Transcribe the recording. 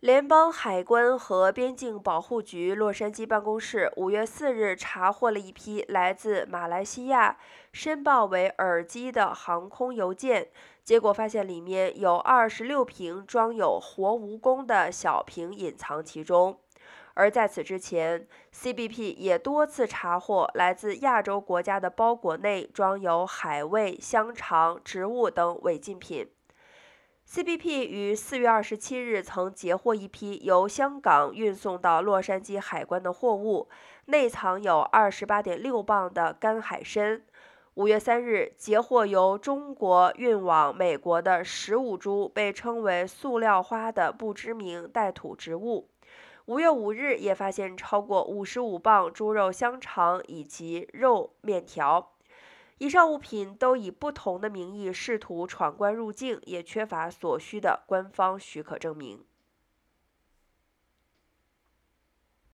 联邦海关和边境保护局洛杉矶办公室五月四日查获了一批来自马来西亚、申报为耳机的航空邮件，结果发现里面有二十六瓶装有活蜈蚣的小瓶隐藏其中。而在此之前，CBP 也多次查获来自亚洲国家的包裹内装有海味、香肠、植物等违禁品。CBP 于四月二十七日曾截获一批由香港运送到洛杉矶海关的货物，内藏有二十八点六磅的干海参。五月三日，截获由中国运往美国的十五株被称为“塑料花”的不知名带土植物。五月五日，也发现超过五十五磅猪肉香肠以及肉面条。以上物品都以不同的名义试图闯关入境，也缺乏所需的官方许可证明。